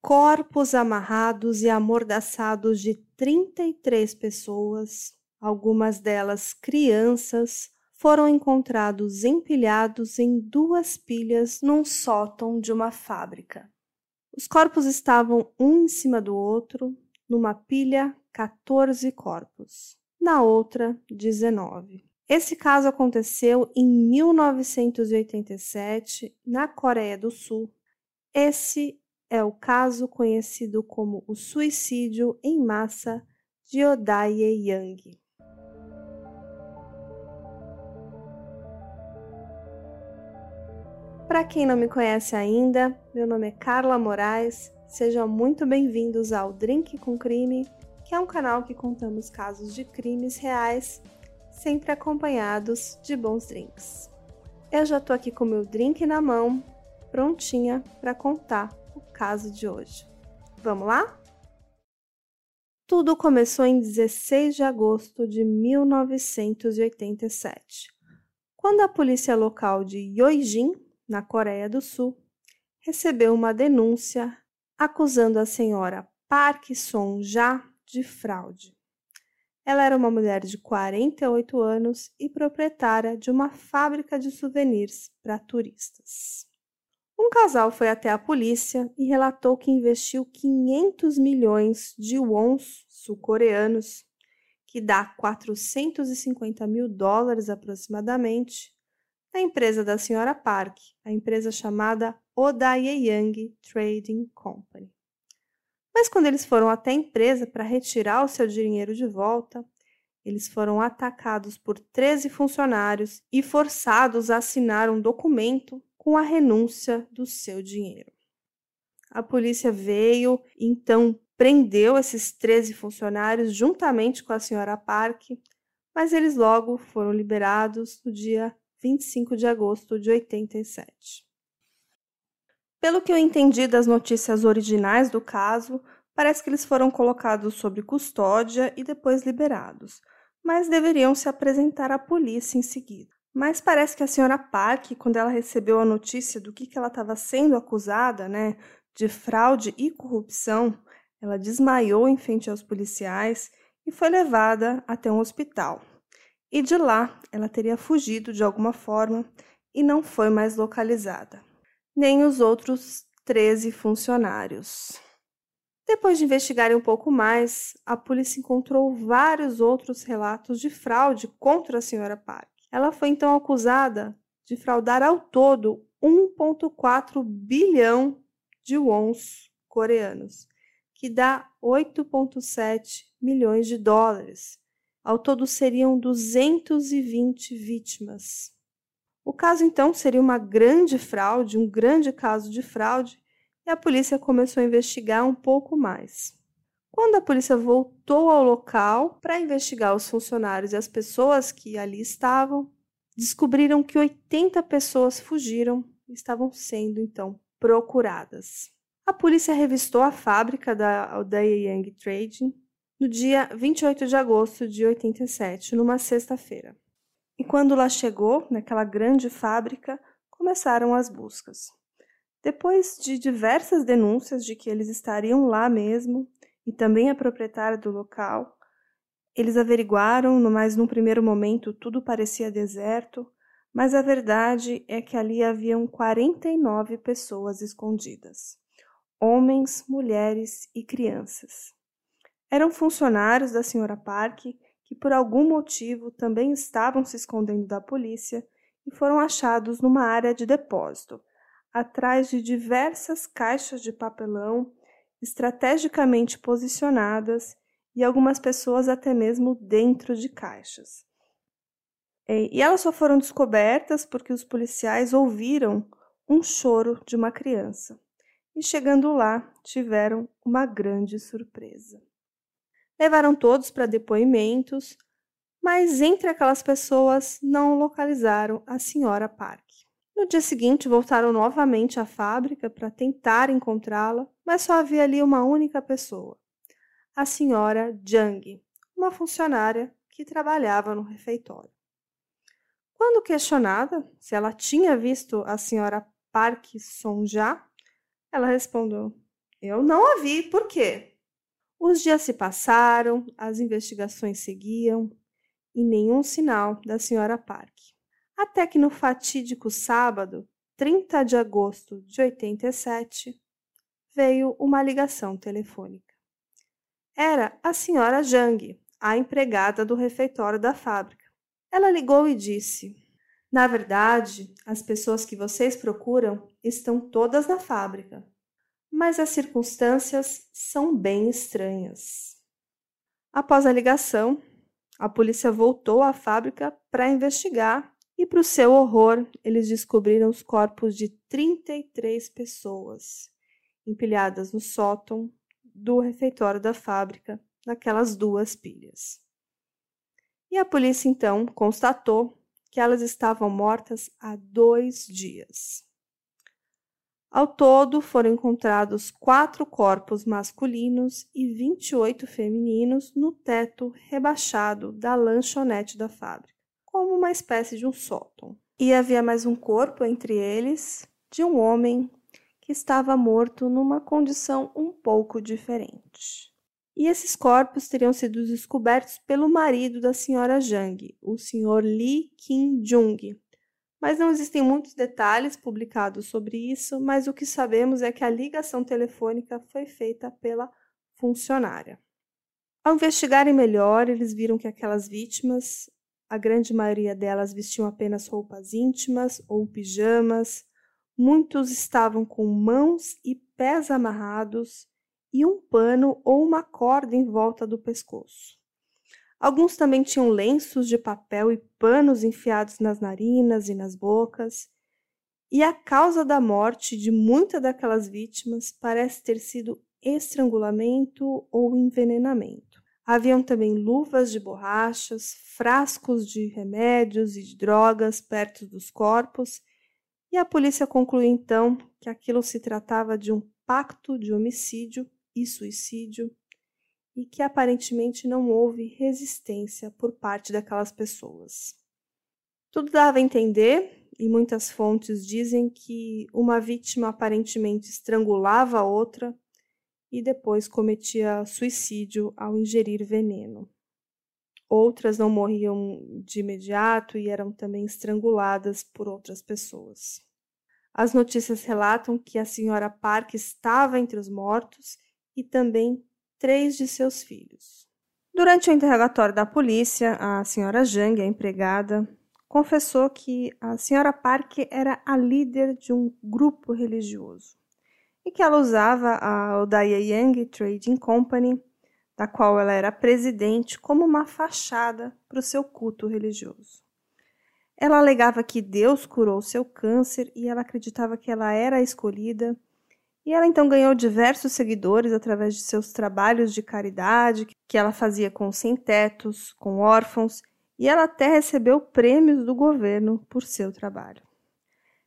corpos amarrados e amordaçados de 33 pessoas, algumas delas crianças, foram encontrados empilhados em duas pilhas num sótão de uma fábrica. Os corpos estavam um em cima do outro, numa pilha, 14 corpos, na outra, 19. Esse caso aconteceu em 1987, na Coreia do Sul. Esse é o caso conhecido como o suicídio em massa de Odaye Yang. Para quem não me conhece ainda, meu nome é Carla Moraes. Sejam muito bem-vindos ao Drink com Crime, que é um canal que contamos casos de crimes reais, sempre acompanhados de bons drinks. Eu já tô aqui com meu drink na mão, prontinha para contar caso de hoje. Vamos lá? Tudo começou em 16 de agosto de 1987, quando a polícia local de Yoijin, na Coreia do Sul, recebeu uma denúncia acusando a senhora Park Song-ja de fraude. Ela era uma mulher de 48 anos e proprietária de uma fábrica de souvenirs para turistas. Um casal foi até a polícia e relatou que investiu 500 milhões de wons sul-coreanos, que dá 450 mil dólares aproximadamente, na empresa da senhora Park, a empresa chamada Odaye Trading Company. Mas quando eles foram até a empresa para retirar o seu dinheiro de volta, eles foram atacados por 13 funcionários e forçados a assinar um documento com a renúncia do seu dinheiro. A polícia veio, então prendeu esses 13 funcionários juntamente com a senhora Park, mas eles logo foram liberados no dia 25 de agosto de 87. Pelo que eu entendi das notícias originais do caso, parece que eles foram colocados sob custódia e depois liberados, mas deveriam se apresentar à polícia em seguida. Mas parece que a senhora Park, quando ela recebeu a notícia do que, que ela estava sendo acusada, né, de fraude e corrupção, ela desmaiou em frente aos policiais e foi levada até um hospital. E de lá ela teria fugido de alguma forma e não foi mais localizada, nem os outros 13 funcionários. Depois de investigarem um pouco mais, a polícia encontrou vários outros relatos de fraude contra a senhora Park. Ela foi então acusada de fraudar ao todo 1,4 bilhão de wons coreanos, que dá 8,7 milhões de dólares. Ao todo seriam 220 vítimas. O caso então seria uma grande fraude, um grande caso de fraude, e a polícia começou a investigar um pouco mais. Quando a polícia voltou ao local para investigar os funcionários e as pessoas que ali estavam, descobriram que 80 pessoas fugiram e estavam sendo então procuradas. A polícia revistou a fábrica da Aldeia Young Trading no dia 28 de agosto de 87, numa sexta-feira. E quando lá chegou, naquela grande fábrica, começaram as buscas. Depois de diversas denúncias de que eles estariam lá mesmo, e também a proprietária do local. Eles averiguaram, mas num primeiro momento tudo parecia deserto, mas a verdade é que ali haviam 49 pessoas escondidas: homens, mulheres e crianças. Eram funcionários da senhora Park que por algum motivo também estavam se escondendo da polícia e foram achados numa área de depósito, atrás de diversas caixas de papelão estrategicamente posicionadas e algumas pessoas até mesmo dentro de caixas. E elas só foram descobertas porque os policiais ouviram um choro de uma criança. E chegando lá, tiveram uma grande surpresa. Levaram todos para depoimentos, mas entre aquelas pessoas não localizaram a senhora Park. No dia seguinte, voltaram novamente à fábrica para tentar encontrá-la, mas só havia ali uma única pessoa, a senhora Jang, uma funcionária que trabalhava no refeitório. Quando questionada se ela tinha visto a senhora Park Sonja, ela respondeu: Eu não a vi, por quê? Os dias se passaram, as investigações seguiam e nenhum sinal da senhora Park. Até que no fatídico sábado, 30 de agosto de 87, veio uma ligação telefônica. Era a senhora Jang, a empregada do refeitório da fábrica. Ela ligou e disse: Na verdade, as pessoas que vocês procuram estão todas na fábrica, mas as circunstâncias são bem estranhas. Após a ligação, a polícia voltou à fábrica para investigar e, para o seu horror, eles descobriram os corpos de 33 pessoas empilhadas no sótão do refeitório da fábrica, naquelas duas pilhas. E a polícia então constatou que elas estavam mortas há dois dias. Ao todo, foram encontrados quatro corpos masculinos e 28 femininos no teto rebaixado da lanchonete da fábrica como uma espécie de um sótão. E havia mais um corpo entre eles, de um homem estava morto numa condição um pouco diferente. E esses corpos teriam sido descobertos pelo marido da senhora Jang, o senhor Lee Kim-jung. Mas não existem muitos detalhes publicados sobre isso, mas o que sabemos é que a ligação telefônica foi feita pela funcionária. Ao investigarem melhor, eles viram que aquelas vítimas a grande maioria delas vestiam apenas roupas íntimas ou pijamas. Muitos estavam com mãos e pés amarrados e um pano ou uma corda em volta do pescoço. Alguns também tinham lenços de papel e panos enfiados nas narinas e nas bocas. E a causa da morte de muitas daquelas vítimas parece ter sido estrangulamento ou envenenamento. Haviam também luvas de borrachas, frascos de remédios e de drogas perto dos corpos, e a polícia concluiu então que aquilo se tratava de um pacto de homicídio e suicídio e que aparentemente não houve resistência por parte daquelas pessoas. Tudo dava a entender, e muitas fontes dizem que uma vítima aparentemente estrangulava a outra e depois cometia suicídio ao ingerir veneno. Outras não morriam de imediato e eram também estranguladas por outras pessoas. As notícias relatam que a senhora Park estava entre os mortos e também três de seus filhos. Durante o interrogatório da polícia, a senhora Jang, a empregada, confessou que a senhora Park era a líder de um grupo religioso e que ela usava a Odaya Young Trading Company, da qual ela era presidente, como uma fachada para o seu culto religioso. Ela alegava que Deus curou seu câncer e ela acreditava que ela era a escolhida. E ela então ganhou diversos seguidores através de seus trabalhos de caridade que ela fazia com sem-tetos, com órfãos, e ela até recebeu prêmios do governo por seu trabalho.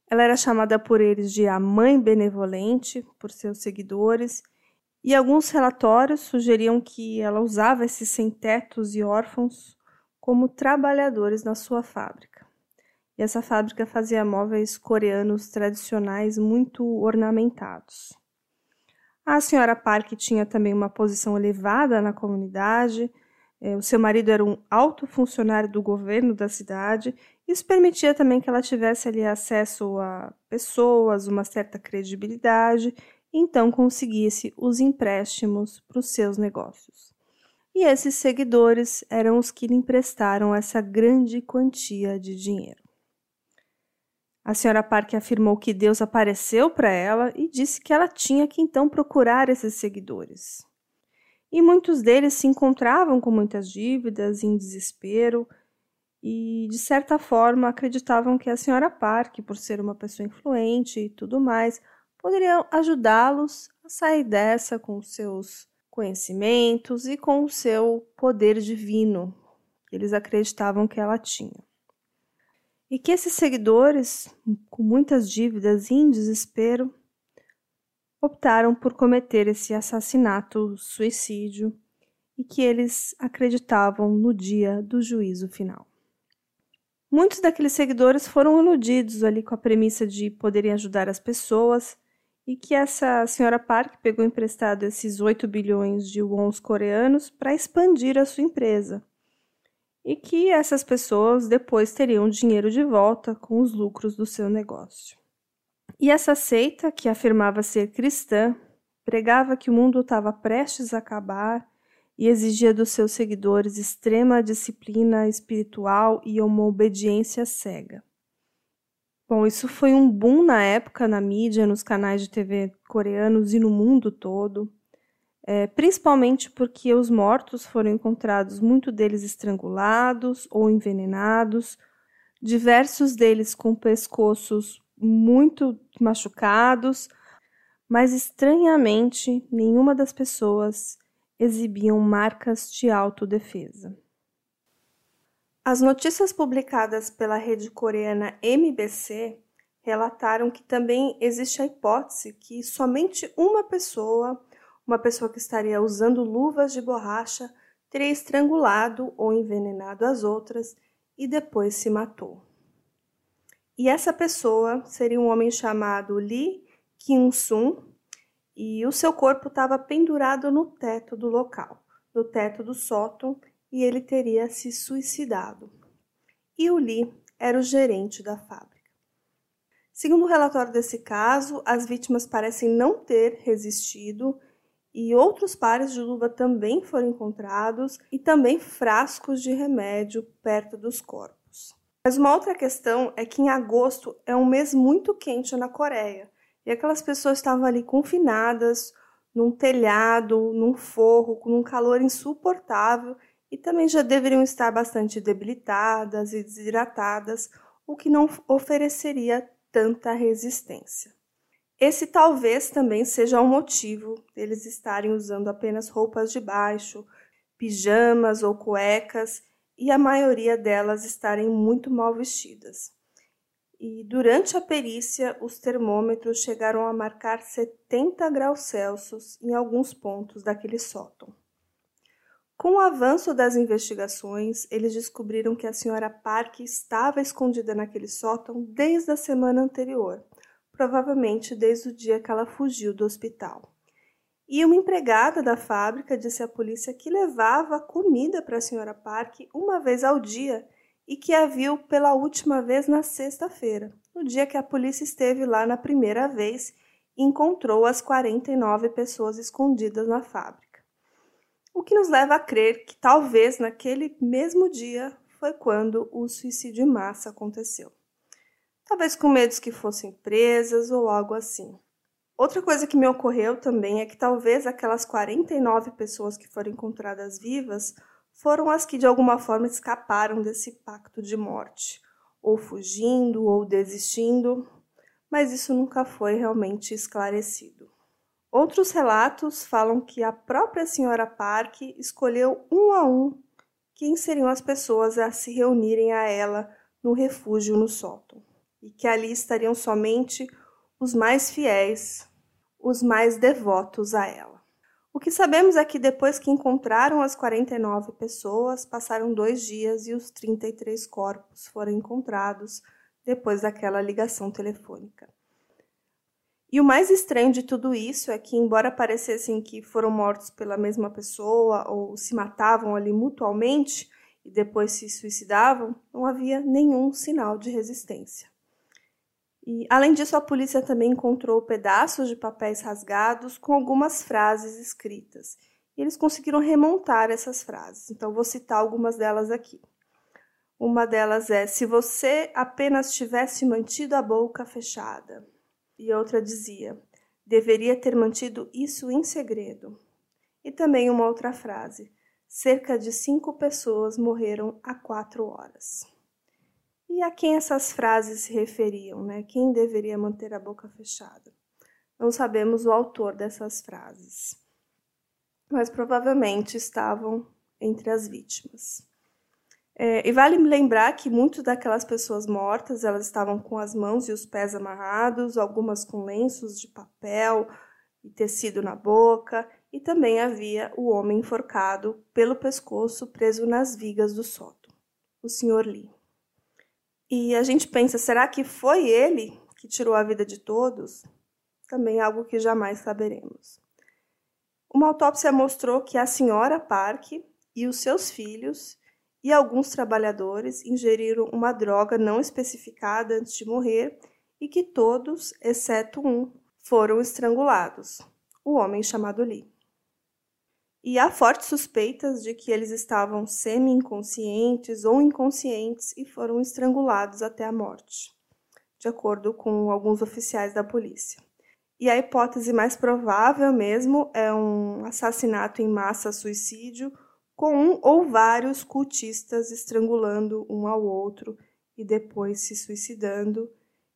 Ela era chamada por eles de a Mãe Benevolente, por seus seguidores, e alguns relatórios sugeriam que ela usava esses sem-tetos e órfãos como trabalhadores na sua fábrica. E essa fábrica fazia móveis coreanos tradicionais muito ornamentados. A senhora Park tinha também uma posição elevada na comunidade. É, o seu marido era um alto funcionário do governo da cidade isso permitia também que ela tivesse ali acesso a pessoas, uma certa credibilidade, então conseguisse os empréstimos para os seus negócios. E esses seguidores eram os que lhe emprestaram essa grande quantia de dinheiro. A senhora Park afirmou que Deus apareceu para ela e disse que ela tinha que então procurar esses seguidores. E muitos deles se encontravam com muitas dívidas, em desespero, e, de certa forma, acreditavam que a senhora Park, por ser uma pessoa influente e tudo mais, poderia ajudá-los a sair dessa com seus conhecimentos e com o seu poder divino que eles acreditavam que ela tinha. E que esses seguidores, com muitas dívidas e em desespero, optaram por cometer esse assassinato, suicídio, e que eles acreditavam no dia do juízo final. Muitos daqueles seguidores foram iludidos ali com a premissa de poderem ajudar as pessoas e que essa senhora Park pegou emprestado esses 8 bilhões de wons coreanos para expandir a sua empresa. E que essas pessoas depois teriam dinheiro de volta com os lucros do seu negócio. E essa seita, que afirmava ser cristã, pregava que o mundo estava prestes a acabar e exigia dos seus seguidores extrema disciplina espiritual e uma obediência cega. Bom, isso foi um boom na época na mídia, nos canais de TV coreanos e no mundo todo, é, principalmente porque os mortos foram encontrados, muito deles estrangulados ou envenenados, diversos deles com pescoços muito machucados, mas estranhamente nenhuma das pessoas exibiam marcas de autodefesa. As notícias publicadas pela rede coreana MBC relataram que também existe a hipótese que somente uma pessoa, uma pessoa que estaria usando luvas de borracha, teria estrangulado ou envenenado as outras e depois se matou. E essa pessoa seria um homem chamado Lee Kyung-sun e o seu corpo estava pendurado no teto do local, no teto do sótão, e ele teria se suicidado. E o Lee era o gerente da fábrica. Segundo o relatório desse caso, as vítimas parecem não ter resistido e outros pares de luva também foram encontrados e também frascos de remédio perto dos corpos. Mas uma outra questão é que em agosto é um mês muito quente na Coreia e aquelas pessoas estavam ali confinadas num telhado, num forro, com um calor insuportável e também já deveriam estar bastante debilitadas e desidratadas, o que não ofereceria tanta resistência. Esse talvez também seja o motivo deles estarem usando apenas roupas de baixo, pijamas ou cuecas e a maioria delas estarem muito mal vestidas. E durante a perícia, os termômetros chegaram a marcar 70 graus Celsius em alguns pontos daquele sótão. Com o avanço das investigações, eles descobriram que a senhora Park estava escondida naquele sótão desde a semana anterior, provavelmente desde o dia que ela fugiu do hospital. E uma empregada da fábrica disse à polícia que levava comida para a senhora Park uma vez ao dia e que a viu pela última vez na sexta-feira, no dia que a polícia esteve lá na primeira vez e encontrou as 49 pessoas escondidas na fábrica o que nos leva a crer que talvez naquele mesmo dia foi quando o suicídio em massa aconteceu. Talvez com medos que fossem presas ou algo assim. Outra coisa que me ocorreu também é que talvez aquelas 49 pessoas que foram encontradas vivas foram as que de alguma forma escaparam desse pacto de morte, ou fugindo ou desistindo, mas isso nunca foi realmente esclarecido. Outros relatos falam que a própria senhora Park escolheu um a um quem seriam as pessoas a se reunirem a ela no refúgio no sótão, e que ali estariam somente os mais fiéis, os mais devotos a ela. O que sabemos é que depois que encontraram as 49 pessoas, passaram dois dias e os 33 corpos foram encontrados depois daquela ligação telefônica. E o mais estranho de tudo isso é que, embora parecessem que foram mortos pela mesma pessoa ou se matavam ali mutualmente e depois se suicidavam, não havia nenhum sinal de resistência. E, além disso, a polícia também encontrou pedaços de papéis rasgados com algumas frases escritas. E eles conseguiram remontar essas frases. Então, vou citar algumas delas aqui. Uma delas é: Se você apenas tivesse mantido a boca fechada e outra dizia: deveria ter mantido isso em segredo. E também uma outra frase: cerca de cinco pessoas morreram há quatro horas. E a quem essas frases se referiam, né? Quem deveria manter a boca fechada? Não sabemos o autor dessas frases, mas provavelmente estavam entre as vítimas. É, e vale lembrar que muitas daquelas pessoas mortas elas estavam com as mãos e os pés amarrados, algumas com lenços de papel e tecido na boca, e também havia o homem enforcado pelo pescoço preso nas vigas do sótão, o Sr. Lee. E a gente pensa, será que foi ele que tirou a vida de todos? também algo que jamais saberemos. Uma autópsia mostrou que a senhora Park e os seus filhos e alguns trabalhadores ingeriram uma droga não especificada antes de morrer e que todos, exceto um, foram estrangulados, o homem chamado Lee. E há fortes suspeitas de que eles estavam semi-inconscientes ou inconscientes e foram estrangulados até a morte, de acordo com alguns oficiais da polícia. E a hipótese mais provável mesmo é um assassinato em massa suicídio com um ou vários cultistas estrangulando um ao outro e depois se suicidando,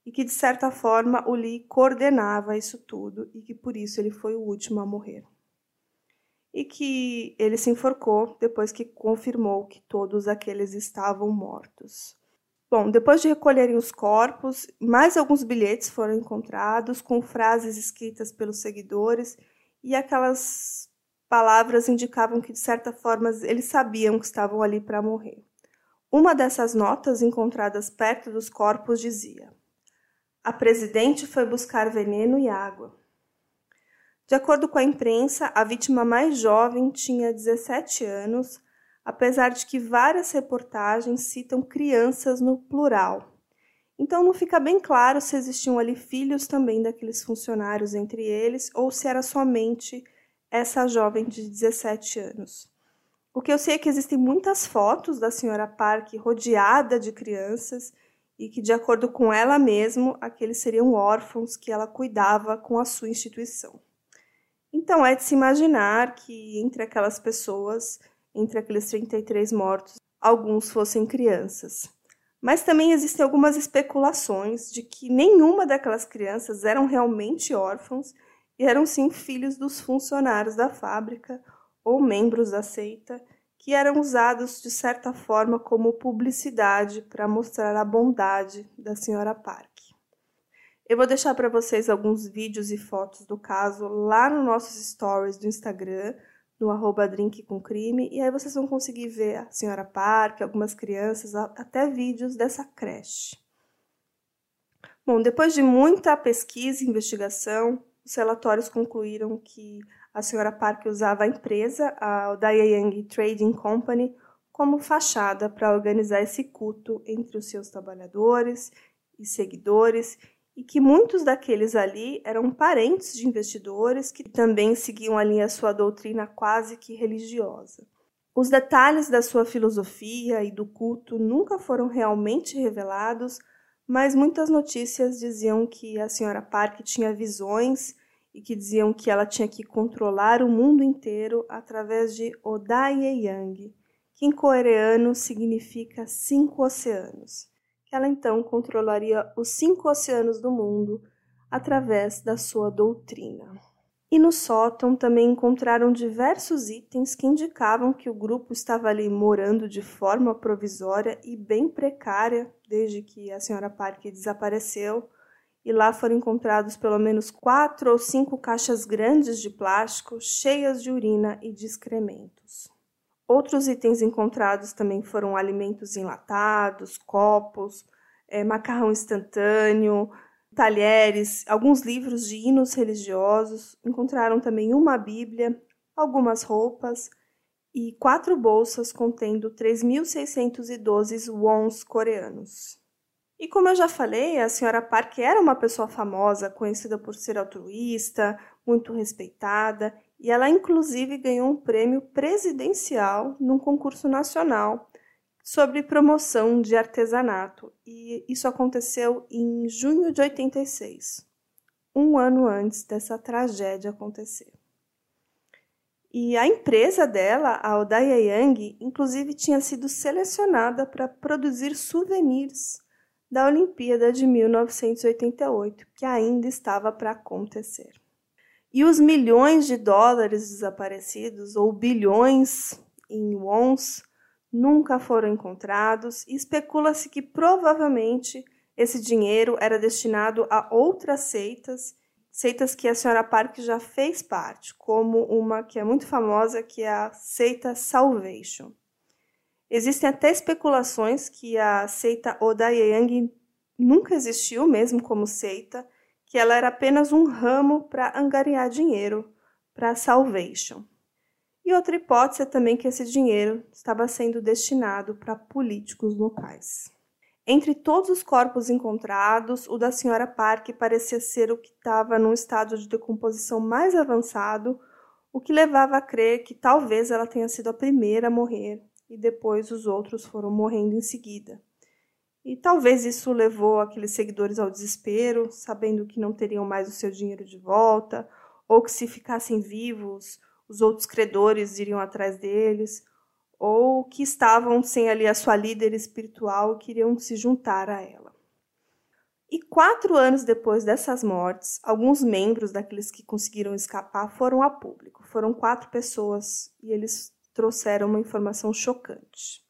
e que de certa forma o Lee coordenava isso tudo e que por isso ele foi o último a morrer. E que ele se enforcou depois que confirmou que todos aqueles estavam mortos. Bom, depois de recolherem os corpos, mais alguns bilhetes foram encontrados com frases escritas pelos seguidores e aquelas palavras indicavam que, de certa forma, eles sabiam que estavam ali para morrer. Uma dessas notas, encontradas perto dos corpos, dizia: A presidente foi buscar veneno e água. De acordo com a imprensa, a vítima mais jovem tinha 17 anos, apesar de que várias reportagens citam crianças no plural. Então não fica bem claro se existiam ali filhos também daqueles funcionários entre eles ou se era somente essa jovem de 17 anos. O que eu sei é que existem muitas fotos da senhora Park rodeada de crianças e que, de acordo com ela mesma, aqueles seriam órfãos que ela cuidava com a sua instituição. Então é de se imaginar que entre aquelas pessoas, entre aqueles 33 mortos, alguns fossem crianças. Mas também existem algumas especulações de que nenhuma daquelas crianças eram realmente órfãos e eram sim filhos dos funcionários da fábrica ou membros da seita, que eram usados de certa forma como publicidade para mostrar a bondade da senhora Park. Eu vou deixar para vocês alguns vídeos e fotos do caso lá nos nossos stories do Instagram, no arroba drink com crime, e aí vocês vão conseguir ver a senhora Park, algumas crianças, até vídeos dessa creche. Bom, depois de muita pesquisa e investigação, os relatórios concluíram que a senhora Park usava a empresa, a Young Trading Company, como fachada para organizar esse culto entre os seus trabalhadores e seguidores, e que muitos daqueles ali eram parentes de investidores que também seguiam ali a sua doutrina quase que religiosa. Os detalhes da sua filosofia e do culto nunca foram realmente revelados, mas muitas notícias diziam que a senhora Park tinha visões e que diziam que ela tinha que controlar o mundo inteiro através de Odaye Yang, que em coreano significa cinco oceanos. Que ela então controlaria os cinco oceanos do mundo através da sua doutrina. E no sótão também encontraram diversos itens que indicavam que o grupo estava ali morando de forma provisória e bem precária desde que a senhora Park desapareceu. E lá foram encontrados pelo menos quatro ou cinco caixas grandes de plástico cheias de urina e de excrementos. Outros itens encontrados também foram alimentos enlatados, copos, é, macarrão instantâneo, talheres, alguns livros de hinos religiosos, encontraram também uma Bíblia, algumas roupas e quatro bolsas contendo 3.612 wons coreanos. E como eu já falei, a senhora Park era uma pessoa famosa, conhecida por ser altruísta, muito respeitada, e ela inclusive ganhou um prêmio presidencial num concurso nacional sobre promoção de artesanato, e isso aconteceu em junho de 86, um ano antes dessa tragédia acontecer. E a empresa dela, a Odaya Yang, inclusive tinha sido selecionada para produzir souvenirs da Olimpíada de 1988, que ainda estava para acontecer. E os milhões de dólares desaparecidos, ou bilhões em wons, nunca foram encontrados e especula-se que provavelmente esse dinheiro era destinado a outras seitas, seitas que a senhora Park já fez parte, como uma que é muito famosa, que é a seita Salvation. Existem até especulações que a seita Odayang nunca existiu mesmo como seita que ela era apenas um ramo para angariar dinheiro para Salvation. E outra hipótese é também que esse dinheiro estava sendo destinado para políticos locais. Entre todos os corpos encontrados, o da senhora Park parecia ser o que estava num estado de decomposição mais avançado, o que levava a crer que talvez ela tenha sido a primeira a morrer e depois os outros foram morrendo em seguida. E talvez isso levou aqueles seguidores ao desespero, sabendo que não teriam mais o seu dinheiro de volta, ou que se ficassem vivos, os outros credores iriam atrás deles, ou que estavam sem ali a sua líder espiritual e queriam se juntar a ela. E quatro anos depois dessas mortes, alguns membros daqueles que conseguiram escapar foram a público. Foram quatro pessoas e eles trouxeram uma informação chocante.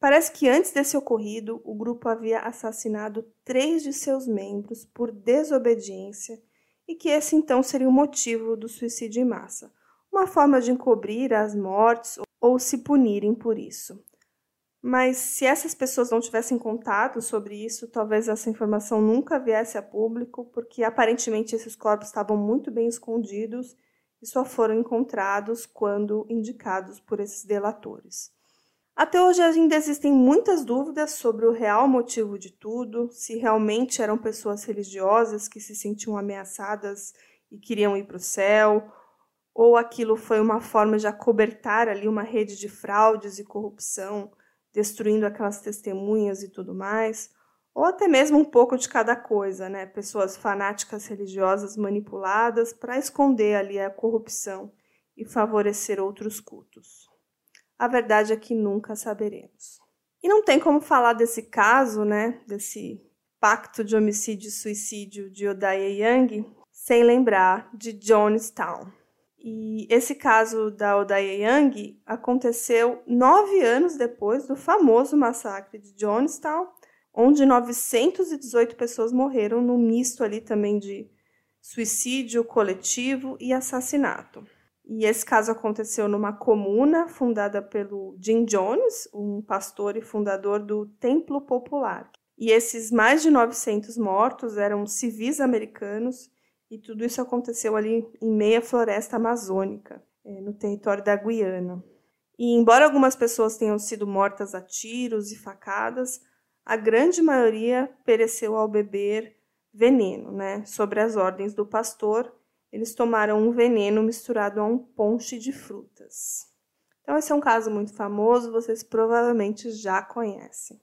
Parece que antes desse ocorrido, o grupo havia assassinado três de seus membros por desobediência e que esse então seria o motivo do suicídio em massa, uma forma de encobrir as mortes ou se punirem por isso. Mas se essas pessoas não tivessem contato sobre isso, talvez essa informação nunca viesse a público, porque aparentemente esses corpos estavam muito bem escondidos e só foram encontrados quando indicados por esses delatores. Até hoje ainda existem muitas dúvidas sobre o real motivo de tudo, se realmente eram pessoas religiosas que se sentiam ameaçadas e queriam ir para o céu, ou aquilo foi uma forma de acobertar ali uma rede de fraudes e corrupção, destruindo aquelas testemunhas e tudo mais, ou até mesmo um pouco de cada coisa, né? Pessoas fanáticas religiosas manipuladas para esconder ali a corrupção e favorecer outros cultos. A verdade é que nunca saberemos. E não tem como falar desse caso, né, desse pacto de homicídio e suicídio de Odaye Young, sem lembrar de Jonestown. E esse caso da Odaye Young aconteceu nove anos depois do famoso massacre de Jonestown, onde 918 pessoas morreram no misto ali também de suicídio coletivo e assassinato. E esse caso aconteceu numa comuna fundada pelo Jim Jones, um pastor e fundador do Templo Popular. E esses mais de 900 mortos eram civis americanos e tudo isso aconteceu ali em meia floresta amazônica, é, no território da Guiana. E embora algumas pessoas tenham sido mortas a tiros e facadas, a grande maioria pereceu ao beber veneno, né? Sobre as ordens do pastor, eles tomaram um veneno misturado a um ponche de frutas. Então, esse é um caso muito famoso, vocês provavelmente já conhecem.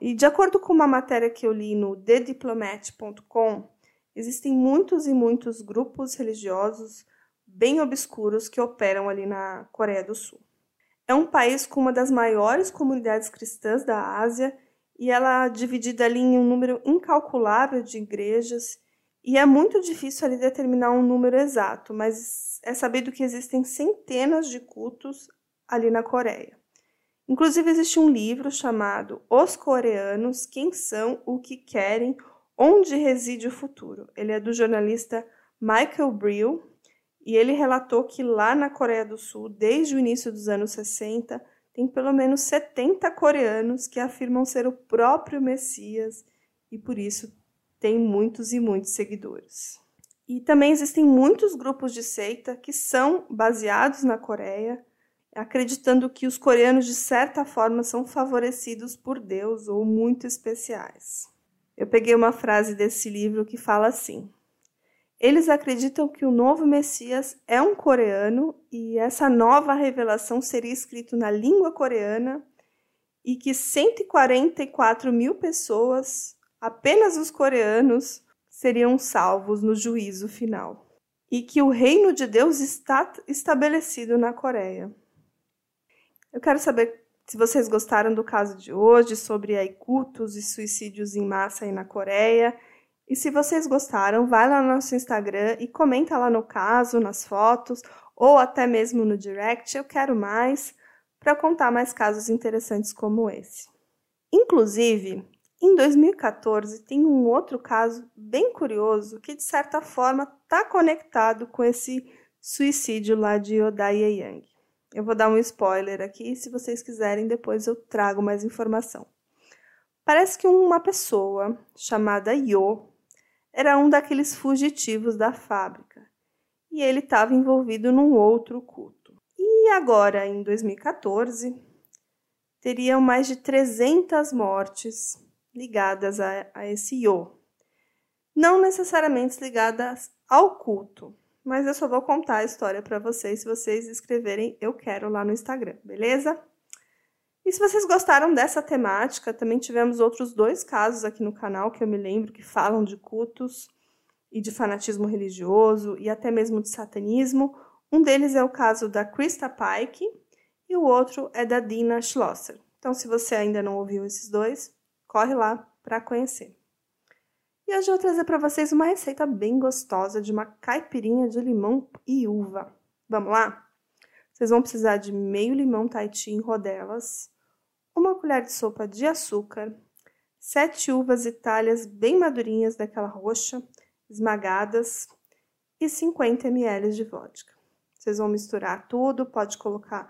E de acordo com uma matéria que eu li no thediplomat.com, existem muitos e muitos grupos religiosos bem obscuros que operam ali na Coreia do Sul. É um país com uma das maiores comunidades cristãs da Ásia e ela é dividida ali em um número incalculável de igrejas e é muito difícil ali determinar um número exato, mas é sabido que existem centenas de cultos ali na Coreia. Inclusive existe um livro chamado Os Coreanos, Quem São, O Que Querem, Onde Reside o Futuro. Ele é do jornalista Michael Brill e ele relatou que lá na Coreia do Sul, desde o início dos anos 60, tem pelo menos 70 coreanos que afirmam ser o próprio Messias e por isso tem muitos e muitos seguidores. E também existem muitos grupos de seita que são baseados na Coreia, acreditando que os coreanos de certa forma são favorecidos por Deus ou muito especiais. Eu peguei uma frase desse livro que fala assim: Eles acreditam que o novo Messias é um coreano e essa nova revelação seria escrita na língua coreana e que 144 mil pessoas, apenas os coreanos, seriam salvos no juízo final. E que o reino de Deus está estabelecido na Coreia. Eu quero saber se vocês gostaram do caso de hoje sobre cultos e suicídios em massa aí na Coreia. E se vocês gostaram, vai lá no nosso Instagram e comenta lá no caso, nas fotos, ou até mesmo no direct. Eu quero mais para contar mais casos interessantes como esse. Inclusive, em 2014 tem um outro caso bem curioso que de certa forma está conectado com esse suicídio lá de Odaye Yang. Eu vou dar um spoiler aqui, se vocês quiserem, depois eu trago mais informação. Parece que uma pessoa chamada Yo, era um daqueles fugitivos da fábrica e ele estava envolvido num outro culto. E agora, em 2014, teriam mais de 300 mortes ligadas a, a esse Yo. Não necessariamente ligadas ao culto, mas eu só vou contar a história para vocês se vocês escreverem eu quero lá no Instagram, beleza? E se vocês gostaram dessa temática, também tivemos outros dois casos aqui no canal que eu me lembro que falam de cultos e de fanatismo religioso e até mesmo de satanismo. Um deles é o caso da Krista Pike e o outro é da Dina Schlosser. Então, se você ainda não ouviu esses dois, corre lá para conhecer. E hoje eu vou trazer para vocês uma receita bem gostosa de uma caipirinha de limão e uva. Vamos lá? Vocês vão precisar de meio limão Tahiti em rodelas, uma colher de sopa de açúcar, sete uvas itálias bem madurinhas daquela roxa, esmagadas e 50 ml de vodka. Vocês vão misturar tudo, pode colocar,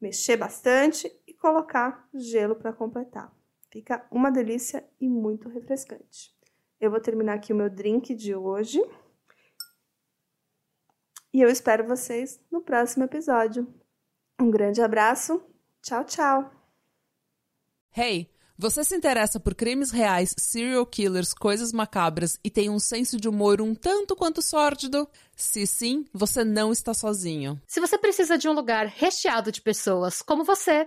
mexer bastante e colocar gelo para completar. Fica uma delícia e muito refrescante. Eu vou terminar aqui o meu drink de hoje. E eu espero vocês no próximo episódio. Um grande abraço. Tchau, tchau. Hey, você se interessa por crimes reais, serial killers, coisas macabras e tem um senso de humor um tanto quanto sórdido? Se sim, você não está sozinho. Se você precisa de um lugar recheado de pessoas como você,